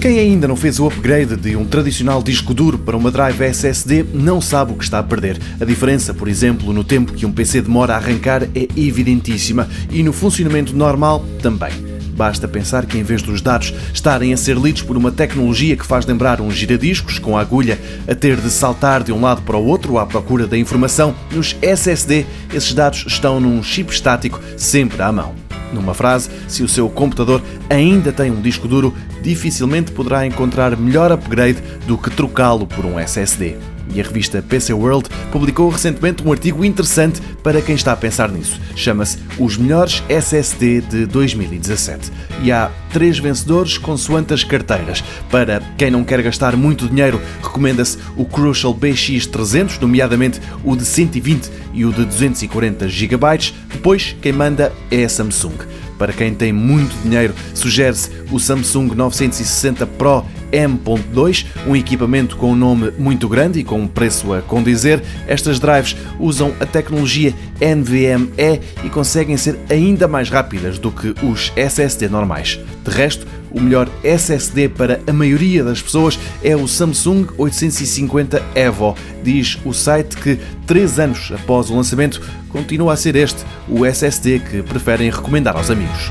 Quem ainda não fez o upgrade de um tradicional disco duro para uma drive SSD não sabe o que está a perder. A diferença, por exemplo, no tempo que um PC demora a arrancar é evidentíssima e no funcionamento normal também. Basta pensar que, em vez dos dados estarem a ser lidos por uma tecnologia que faz lembrar um giradiscos com a agulha a ter de saltar de um lado para o outro à procura da informação, nos SSD esses dados estão num chip estático sempre à mão. Numa frase, se o seu computador ainda tem um disco duro, dificilmente poderá encontrar melhor upgrade do que trocá-lo por um SSD. E a revista PC World publicou recentemente um artigo interessante para quem está a pensar nisso. Chama-se Os Melhores SSD de 2017. E há três vencedores consoante as carteiras. Para quem não quer gastar muito dinheiro, recomenda-se o Crucial BX300, nomeadamente o de 120 e o de 240 GB. Depois, quem manda é a Samsung. Para quem tem muito dinheiro, sugere-se o Samsung 960 Pro M.2, um equipamento com um nome muito grande e com um preço a condizer. Estas drives usam a tecnologia NVMe e conseguem ser ainda mais rápidas do que os SSD normais. De resto, o melhor SSD para a maioria das pessoas é o Samsung 850 EVO. Diz o site que, três anos após o lançamento, continua a ser este o SSD que preferem recomendar aos amigos.